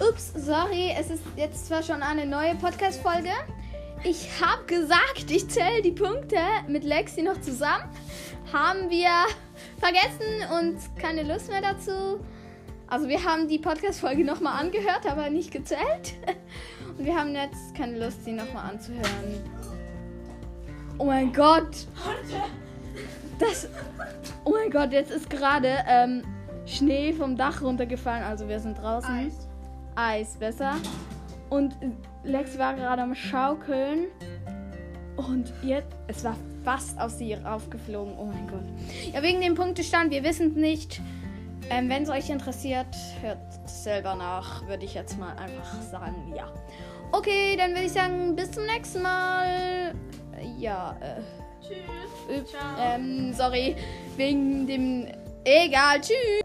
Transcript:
Ups, sorry, es ist jetzt zwar schon eine neue Podcast-Folge. Ich habe gesagt, ich zähle die Punkte mit Lexi noch zusammen. Haben wir vergessen und keine Lust mehr dazu. Also wir haben die Podcast-Folge nochmal angehört, aber nicht gezählt. Und wir haben jetzt keine Lust, sie nochmal anzuhören. Oh mein Gott. Das. Oh mein Gott, jetzt ist gerade ähm, Schnee vom Dach runtergefallen. Also wir sind draußen. Eis. Eis besser. Und Lex war gerade am Schaukeln. Und jetzt, es war fast aus sie raufgeflogen. Oh mein Gott. Ja, wegen dem Punktestand, wir wissen es nicht. Ähm, Wenn es euch interessiert, hört selber nach, würde ich jetzt mal einfach sagen. Ja. Okay, dann würde ich sagen, bis zum nächsten Mal. Ja, äh. Tschüss. Üb-. Ähm, sorry, wegen dem. Egal, tschüss.